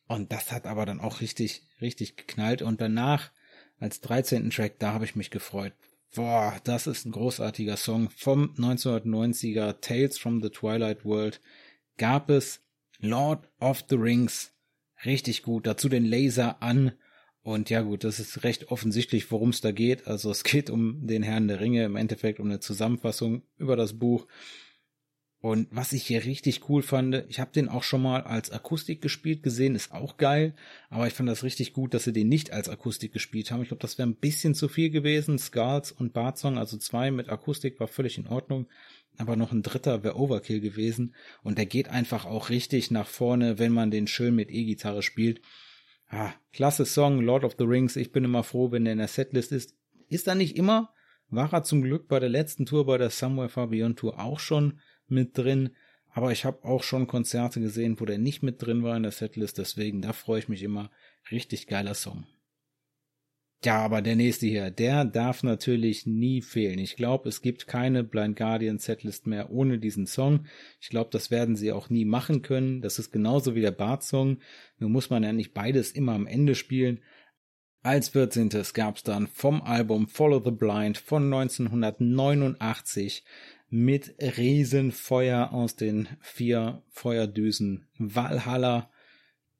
Und das hat aber dann auch richtig, richtig geknallt und danach als 13. Track, da habe ich mich gefreut. Boah, das ist ein großartiger Song vom 1990er Tales from the Twilight World. Gab es Lord of the Rings. Richtig gut. Dazu den Laser an und ja gut, das ist recht offensichtlich, worum es da geht. Also es geht um den Herrn der Ringe, im Endeffekt um eine Zusammenfassung über das Buch. Und was ich hier richtig cool fand, ich habe den auch schon mal als Akustik gespielt gesehen, ist auch geil, aber ich fand das richtig gut, dass sie den nicht als Akustik gespielt haben. Ich glaube, das wäre ein bisschen zu viel gewesen. Skulls und Bartsong, also zwei mit Akustik, war völlig in Ordnung, aber noch ein dritter wäre Overkill gewesen. Und der geht einfach auch richtig nach vorne, wenn man den schön mit E-Gitarre spielt. Ah, klasse Song, Lord of the Rings. Ich bin immer froh, wenn er in der Setlist ist. Ist er nicht immer? War er zum Glück bei der letzten Tour, bei der Somewhere Far Beyond Tour auch schon mit drin. Aber ich habe auch schon Konzerte gesehen, wo der nicht mit drin war in der Setlist. Deswegen, da freue ich mich immer. Richtig geiler Song. Ja, aber der nächste hier, der darf natürlich nie fehlen. Ich glaube, es gibt keine Blind Guardian Setlist mehr ohne diesen Song. Ich glaube, das werden sie auch nie machen können. Das ist genauso wie der Bart-Song. Nur muss man ja nicht beides immer am Ende spielen. Als 14. gab es dann vom Album Follow the Blind von 1989 mit Riesenfeuer aus den vier Feuerdüsen Valhalla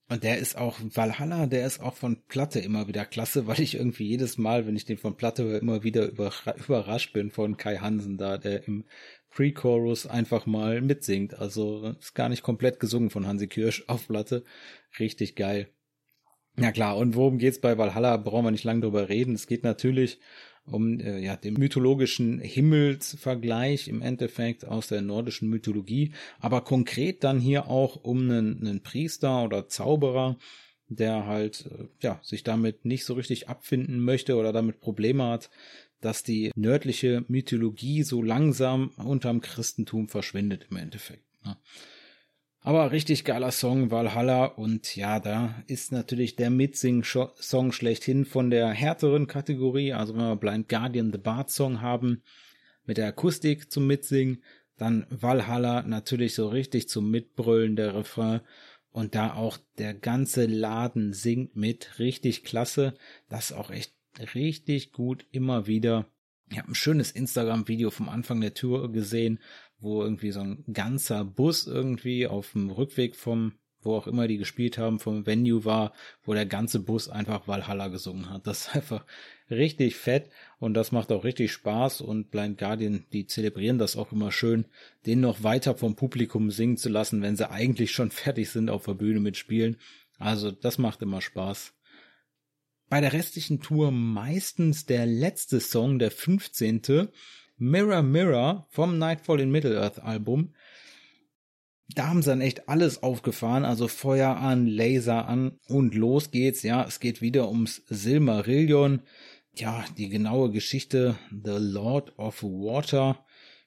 und der ist auch, Valhalla, der ist auch von Platte immer wieder klasse, weil ich irgendwie jedes Mal, wenn ich den von Platte höre, immer wieder überrascht bin von Kai Hansen da, der im Pre-Chorus einfach mal mitsingt. Also ist gar nicht komplett gesungen von Hansi Kirsch auf Platte. Richtig geil. Ja klar, und worum geht's bei Valhalla? Brauchen wir nicht lange drüber reden. Es geht natürlich um äh, ja, den mythologischen Himmelsvergleich im Endeffekt aus der nordischen Mythologie, aber konkret dann hier auch um einen, einen Priester oder Zauberer, der halt äh, ja sich damit nicht so richtig abfinden möchte oder damit Probleme hat, dass die nördliche Mythologie so langsam unterm Christentum verschwindet im Endeffekt. Ne? Aber richtig geiler Song, Valhalla. Und ja, da ist natürlich der Mitsing-Song schlechthin von der härteren Kategorie. Also wenn wir Blind Guardian The Bard Song haben, mit der Akustik zum Mitsingen, dann Valhalla natürlich so richtig zum Mitbrüllen der Refrain. Und da auch der ganze Laden singt mit. Richtig klasse. Das auch echt richtig gut immer wieder. Ich habe ein schönes Instagram-Video vom Anfang der Tour gesehen, wo irgendwie so ein ganzer Bus irgendwie auf dem Rückweg vom, wo auch immer die gespielt haben, vom Venue war, wo der ganze Bus einfach Valhalla gesungen hat. Das ist einfach richtig fett und das macht auch richtig Spaß und Blind Guardian, die zelebrieren das auch immer schön, den noch weiter vom Publikum singen zu lassen, wenn sie eigentlich schon fertig sind auf der Bühne mit Spielen. Also das macht immer Spaß. Bei der restlichen Tour meistens der letzte Song, der 15. Mirror Mirror vom Nightfall in Middle-earth Album. Da haben sie dann echt alles aufgefahren, also Feuer an, Laser an und los geht's. Ja, es geht wieder ums Silmarillion. Ja, die genaue Geschichte The Lord of Water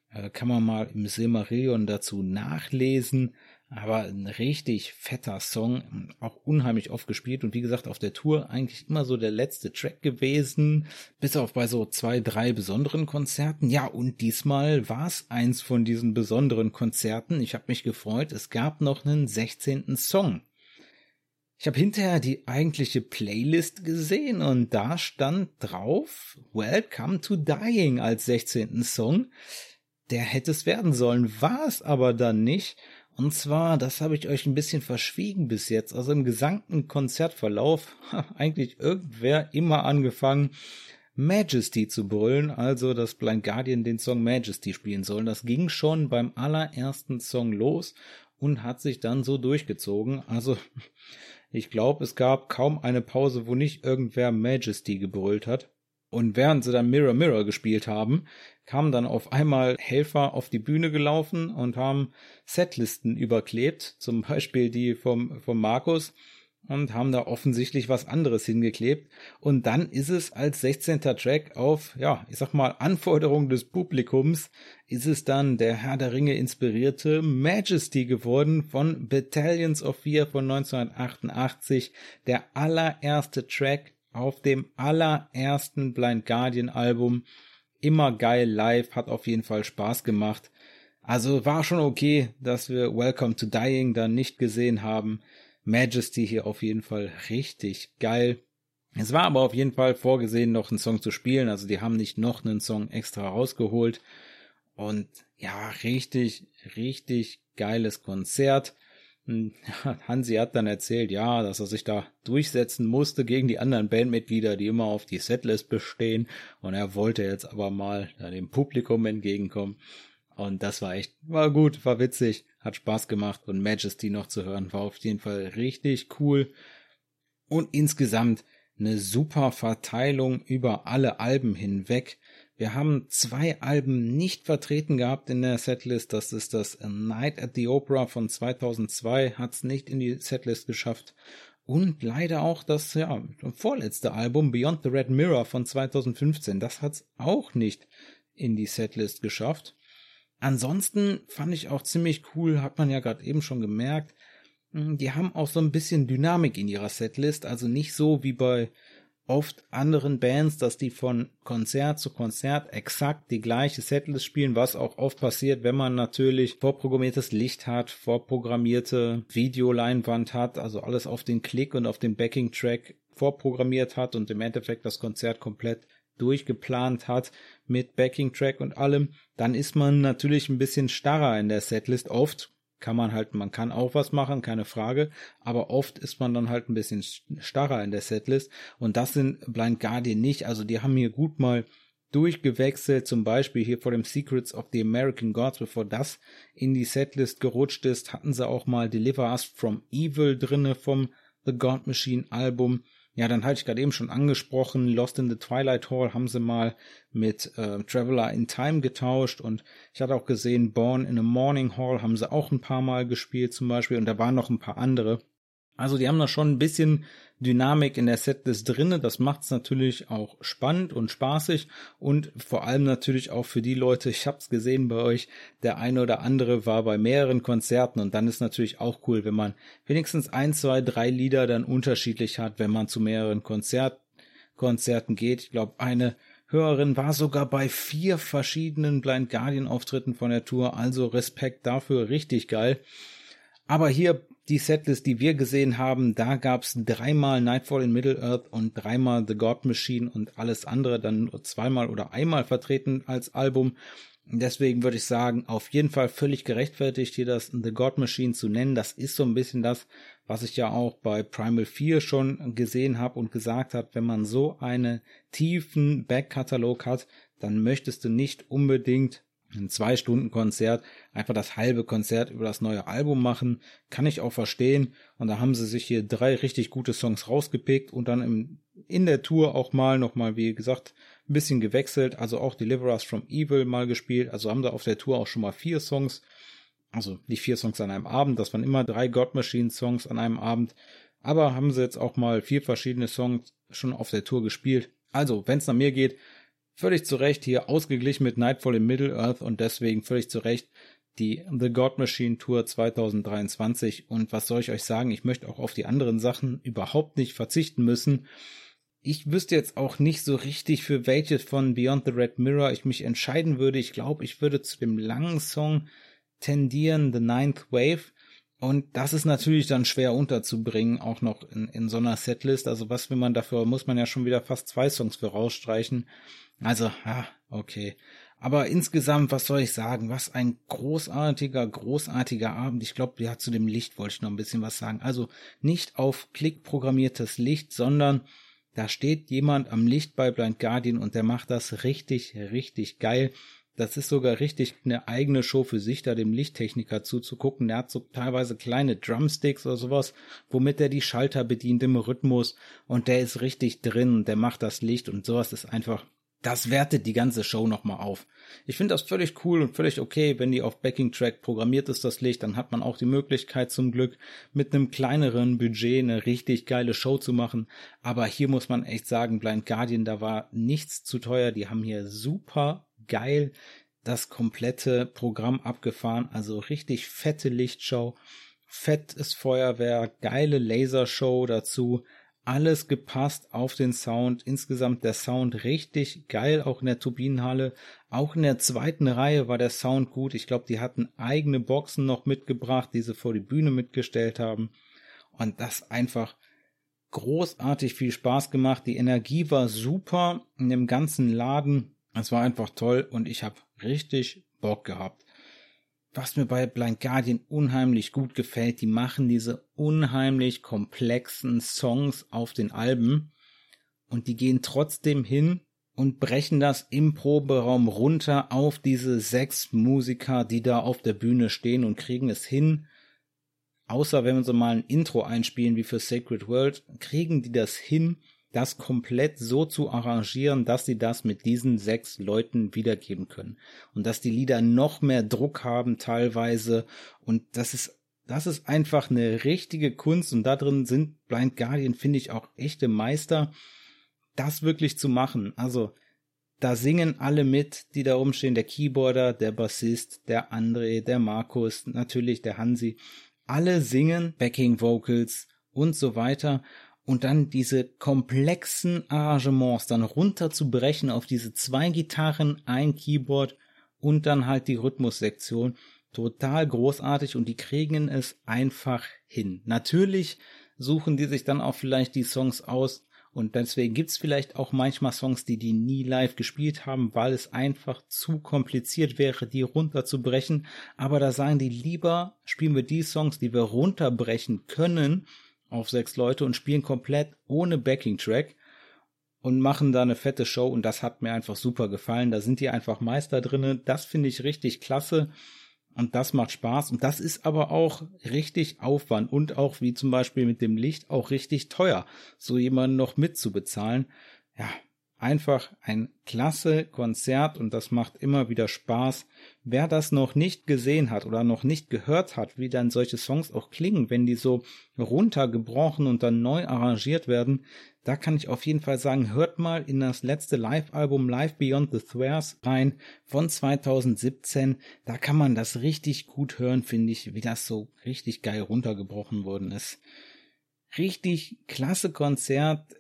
äh, kann man mal im Silmarillion dazu nachlesen. Aber ein richtig fetter Song, auch unheimlich oft gespielt und wie gesagt auf der Tour eigentlich immer so der letzte Track gewesen, bis auf bei so zwei, drei besonderen Konzerten. Ja, und diesmal war es eins von diesen besonderen Konzerten. Ich habe mich gefreut, es gab noch einen 16. Song. Ich habe hinterher die eigentliche Playlist gesehen und da stand drauf Welcome to Dying als 16. Song. Der hätte es werden sollen, war es aber dann nicht. Und zwar, das habe ich euch ein bisschen verschwiegen bis jetzt. Also im gesamten Konzertverlauf hat eigentlich irgendwer immer angefangen, Majesty zu brüllen, also dass Blind Guardian den Song Majesty spielen soll. Das ging schon beim allerersten Song los und hat sich dann so durchgezogen. Also ich glaube, es gab kaum eine Pause, wo nicht irgendwer Majesty gebrüllt hat. Und während sie dann Mirror Mirror gespielt haben, kamen dann auf einmal Helfer auf die Bühne gelaufen und haben Setlisten überklebt, zum Beispiel die vom, vom Markus, und haben da offensichtlich was anderes hingeklebt. Und dann ist es als 16. Track auf, ja, ich sag mal, Anforderung des Publikums, ist es dann der Herr der Ringe inspirierte Majesty geworden von Battalions of Fear von 1988, der allererste Track auf dem allerersten Blind Guardian Album. Immer geil live, hat auf jeden Fall Spaß gemacht. Also war schon okay, dass wir Welcome to Dying dann nicht gesehen haben. Majesty hier auf jeden Fall richtig geil. Es war aber auf jeden Fall vorgesehen, noch einen Song zu spielen. Also die haben nicht noch einen Song extra rausgeholt. Und ja, richtig, richtig geiles Konzert. Hansi hat dann erzählt, ja, dass er sich da durchsetzen musste gegen die anderen Bandmitglieder, die immer auf die Setlist bestehen. Und er wollte jetzt aber mal dem Publikum entgegenkommen. Und das war echt, war gut, war witzig, hat Spaß gemacht und Majesty noch zu hören, war auf jeden Fall richtig cool. Und insgesamt eine super Verteilung über alle Alben hinweg. Wir haben zwei Alben nicht vertreten gehabt in der Setlist. Das ist das A Night at the Opera von 2002, hat es nicht in die Setlist geschafft. Und leider auch das ja, vorletzte Album Beyond the Red Mirror von 2015. Das hat es auch nicht in die Setlist geschafft. Ansonsten fand ich auch ziemlich cool, hat man ja gerade eben schon gemerkt. Hm, die haben auch so ein bisschen Dynamik in ihrer Setlist, also nicht so wie bei oft anderen Bands, dass die von Konzert zu Konzert exakt die gleiche Setlist spielen, was auch oft passiert, wenn man natürlich vorprogrammiertes Licht hat, vorprogrammierte Videoleinwand hat, also alles auf den Klick und auf den Backing-Track vorprogrammiert hat und im Endeffekt das Konzert komplett durchgeplant hat mit Backing-Track und allem, dann ist man natürlich ein bisschen starrer in der Setlist. Oft kann man halt, man kann auch was machen, keine Frage, aber oft ist man dann halt ein bisschen starrer in der Setlist. Und das sind Blind Guardian nicht, also die haben hier gut mal durchgewechselt, zum Beispiel hier vor dem Secrets of the American Gods, bevor das in die Setlist gerutscht ist, hatten sie auch mal Deliver Us from Evil drinne vom The God Machine Album. Ja, dann hatte ich gerade eben schon angesprochen, Lost in the Twilight Hall haben sie mal mit äh, Traveler in Time getauscht und ich hatte auch gesehen, Born in a Morning Hall haben sie auch ein paar Mal gespielt zum Beispiel und da waren noch ein paar andere. Also die haben da schon ein bisschen Dynamik in der Setlist drinne. Das macht es natürlich auch spannend und spaßig und vor allem natürlich auch für die Leute, ich habe es gesehen bei euch, der eine oder andere war bei mehreren Konzerten und dann ist natürlich auch cool, wenn man wenigstens ein, zwei, drei Lieder dann unterschiedlich hat, wenn man zu mehreren Konzert, Konzerten geht. Ich glaube, eine Hörerin war sogar bei vier verschiedenen Blind Guardian Auftritten von der Tour, also Respekt dafür, richtig geil. Aber hier die Setlist, die wir gesehen haben, da gab's dreimal Nightfall in Middle-earth und dreimal The God Machine und alles andere dann nur zweimal oder einmal vertreten als Album. Deswegen würde ich sagen, auf jeden Fall völlig gerechtfertigt, hier das The God Machine zu nennen. Das ist so ein bisschen das, was ich ja auch bei Primal 4 schon gesehen habe und gesagt habe, wenn man so einen tiefen Backkatalog hat, dann möchtest du nicht unbedingt ein zwei Stunden Konzert, einfach das halbe Konzert über das neue Album machen, kann ich auch verstehen. Und da haben sie sich hier drei richtig gute Songs rausgepickt und dann im, in der Tour auch mal nochmal, wie gesagt, ein bisschen gewechselt. Also auch Deliver Us from Evil mal gespielt. Also haben da auf der Tour auch schon mal vier Songs. Also nicht vier Songs an einem Abend, das waren immer drei God Machine Songs an einem Abend. Aber haben sie jetzt auch mal vier verschiedene Songs schon auf der Tour gespielt. Also, wenn es nach mir geht, völlig zu Recht hier ausgeglichen mit Nightfall in Middle-earth und deswegen völlig zu Recht die The God Machine Tour 2023. Und was soll ich euch sagen? Ich möchte auch auf die anderen Sachen überhaupt nicht verzichten müssen. Ich wüsste jetzt auch nicht so richtig, für welches von Beyond the Red Mirror ich mich entscheiden würde. Ich glaube, ich würde zu dem langen Song tendieren, The Ninth Wave. Und das ist natürlich dann schwer unterzubringen, auch noch in, in so einer Setlist. Also was will man dafür, muss man ja schon wieder fast zwei Songs für rausstreichen. Also, ja, okay. Aber insgesamt, was soll ich sagen? Was ein großartiger, großartiger Abend. Ich glaube, ja, zu dem Licht wollte ich noch ein bisschen was sagen. Also nicht auf Klick programmiertes Licht, sondern da steht jemand am Licht bei Blind Guardian und der macht das richtig, richtig geil. Das ist sogar richtig eine eigene Show für sich, da dem Lichttechniker zuzugucken. Der hat so teilweise kleine Drumsticks oder sowas, womit er die Schalter bedient im Rhythmus und der ist richtig drin, der macht das Licht und sowas ist einfach das wertet die ganze Show nochmal auf. Ich finde das völlig cool und völlig okay, wenn die auf Backing Track programmiert ist, das Licht, dann hat man auch die Möglichkeit zum Glück mit einem kleineren Budget eine richtig geile Show zu machen. Aber hier muss man echt sagen, Blind Guardian, da war nichts zu teuer. Die haben hier super geil das komplette Programm abgefahren. Also richtig fette Lichtshow, fettes Feuerwehr, geile Lasershow dazu alles gepasst auf den Sound. Insgesamt der Sound richtig geil, auch in der Turbinenhalle. Auch in der zweiten Reihe war der Sound gut. Ich glaube, die hatten eigene Boxen noch mitgebracht, die sie vor die Bühne mitgestellt haben. Und das einfach großartig viel Spaß gemacht. Die Energie war super in dem ganzen Laden. Es war einfach toll und ich habe richtig Bock gehabt was mir bei Blind Guardian unheimlich gut gefällt, die machen diese unheimlich komplexen Songs auf den Alben und die gehen trotzdem hin und brechen das im Proberaum runter auf diese sechs Musiker, die da auf der Bühne stehen und kriegen es hin. Außer wenn wir so mal ein Intro einspielen wie für Sacred World, kriegen die das hin, das komplett so zu arrangieren, dass sie das mit diesen sechs Leuten wiedergeben können. Und dass die Lieder noch mehr Druck haben teilweise. Und das ist, das ist einfach eine richtige Kunst. Und da drin sind Blind Guardian, finde ich, auch echte Meister, das wirklich zu machen. Also, da singen alle mit, die da rumstehen. Der Keyboarder, der Bassist, der André, der Markus, natürlich der Hansi. Alle singen Backing Vocals und so weiter und dann diese komplexen Arrangements dann runterzubrechen auf diese zwei Gitarren, ein Keyboard und dann halt die Rhythmussektion. Total großartig und die kriegen es einfach hin. Natürlich suchen die sich dann auch vielleicht die Songs aus und deswegen gibt's vielleicht auch manchmal Songs, die die nie live gespielt haben, weil es einfach zu kompliziert wäre, die runterzubrechen. Aber da sagen die lieber, spielen wir die Songs, die wir runterbrechen können, auf sechs Leute und spielen komplett ohne Backing-Track und machen da eine fette Show und das hat mir einfach super gefallen. Da sind die einfach Meister drinnen. Das finde ich richtig klasse. Und das macht Spaß. Und das ist aber auch richtig Aufwand und auch wie zum Beispiel mit dem Licht auch richtig teuer, so jemanden noch mitzubezahlen. Ja, einfach ein klasse Konzert und das macht immer wieder Spaß. Wer das noch nicht gesehen hat oder noch nicht gehört hat, wie dann solche Songs auch klingen, wenn die so runtergebrochen und dann neu arrangiert werden, da kann ich auf jeden Fall sagen, hört mal in das letzte Live-Album Live Beyond the Thwairs rein von 2017. Da kann man das richtig gut hören, finde ich, wie das so richtig geil runtergebrochen worden ist. Richtig klasse Konzert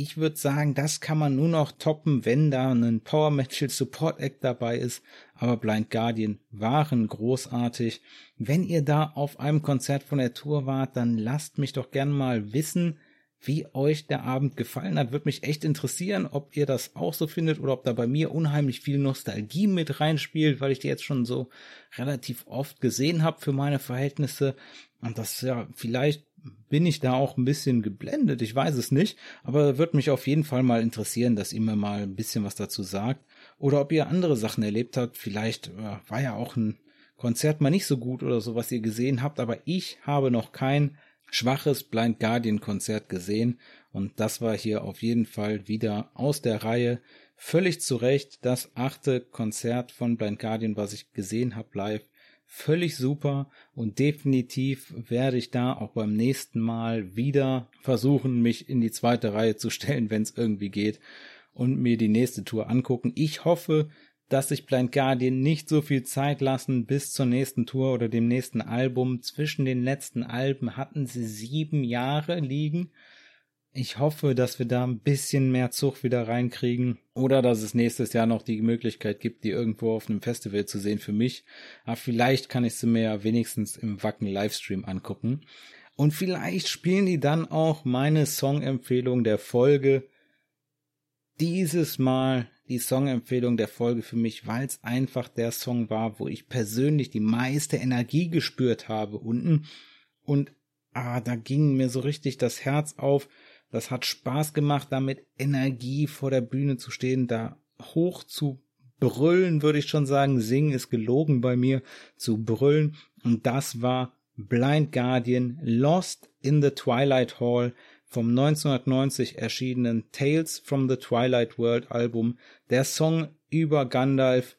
ich würde sagen, das kann man nur noch toppen, wenn da ein Power Metal Support Act dabei ist. Aber Blind Guardian waren großartig. Wenn ihr da auf einem Konzert von der Tour wart, dann lasst mich doch gern mal wissen, wie euch der Abend gefallen hat. Würde mich echt interessieren, ob ihr das auch so findet oder ob da bei mir unheimlich viel Nostalgie mit reinspielt, weil ich die jetzt schon so relativ oft gesehen habe für meine Verhältnisse. Und das ja vielleicht bin ich da auch ein bisschen geblendet, ich weiß es nicht, aber wird mich auf jeden Fall mal interessieren, dass ihr mir mal ein bisschen was dazu sagt. Oder ob ihr andere Sachen erlebt habt, vielleicht äh, war ja auch ein Konzert mal nicht so gut oder so, was ihr gesehen habt, aber ich habe noch kein schwaches Blind Guardian Konzert gesehen. Und das war hier auf jeden Fall wieder aus der Reihe. Völlig zu Recht das achte Konzert von Blind Guardian, was ich gesehen habe live völlig super und definitiv werde ich da auch beim nächsten Mal wieder versuchen, mich in die zweite Reihe zu stellen, wenn es irgendwie geht und mir die nächste Tour angucken. Ich hoffe, dass sich Blind Guardian nicht so viel Zeit lassen bis zur nächsten Tour oder dem nächsten Album. Zwischen den letzten Alben hatten sie sieben Jahre liegen ich hoffe, dass wir da ein bisschen mehr Zug wieder reinkriegen oder dass es nächstes Jahr noch die Möglichkeit gibt, die irgendwo auf einem Festival zu sehen für mich. Aber vielleicht kann ich sie mir ja wenigstens im Wacken Livestream angucken. Und vielleicht spielen die dann auch meine Songempfehlung der Folge. Dieses Mal die Songempfehlung der Folge für mich, weil es einfach der Song war, wo ich persönlich die meiste Energie gespürt habe unten. Und ah, da ging mir so richtig das Herz auf das hat Spaß gemacht, da mit Energie vor der Bühne zu stehen, da hoch zu brüllen, würde ich schon sagen. Singen ist gelogen bei mir, zu brüllen. Und das war Blind Guardian Lost in the Twilight Hall vom 1990 erschienenen Tales from the Twilight World Album. Der Song über Gandalf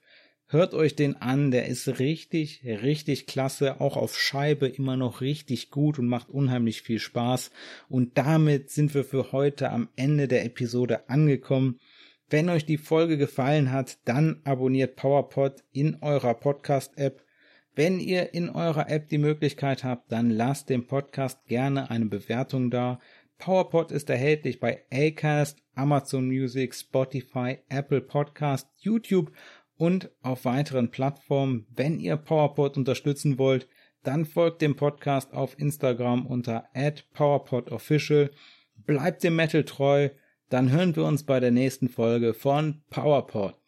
Hört euch den an, der ist richtig, richtig klasse, auch auf Scheibe immer noch richtig gut und macht unheimlich viel Spaß. Und damit sind wir für heute am Ende der Episode angekommen. Wenn euch die Folge gefallen hat, dann abonniert PowerPod in eurer Podcast-App. Wenn ihr in eurer App die Möglichkeit habt, dann lasst dem Podcast gerne eine Bewertung da. PowerPod ist erhältlich bei Acast, Amazon Music, Spotify, Apple Podcast, YouTube und auf weiteren Plattformen. Wenn ihr PowerPod unterstützen wollt, dann folgt dem Podcast auf Instagram unter @powerpodofficial. Bleibt dem Metal treu, dann hören wir uns bei der nächsten Folge von PowerPod.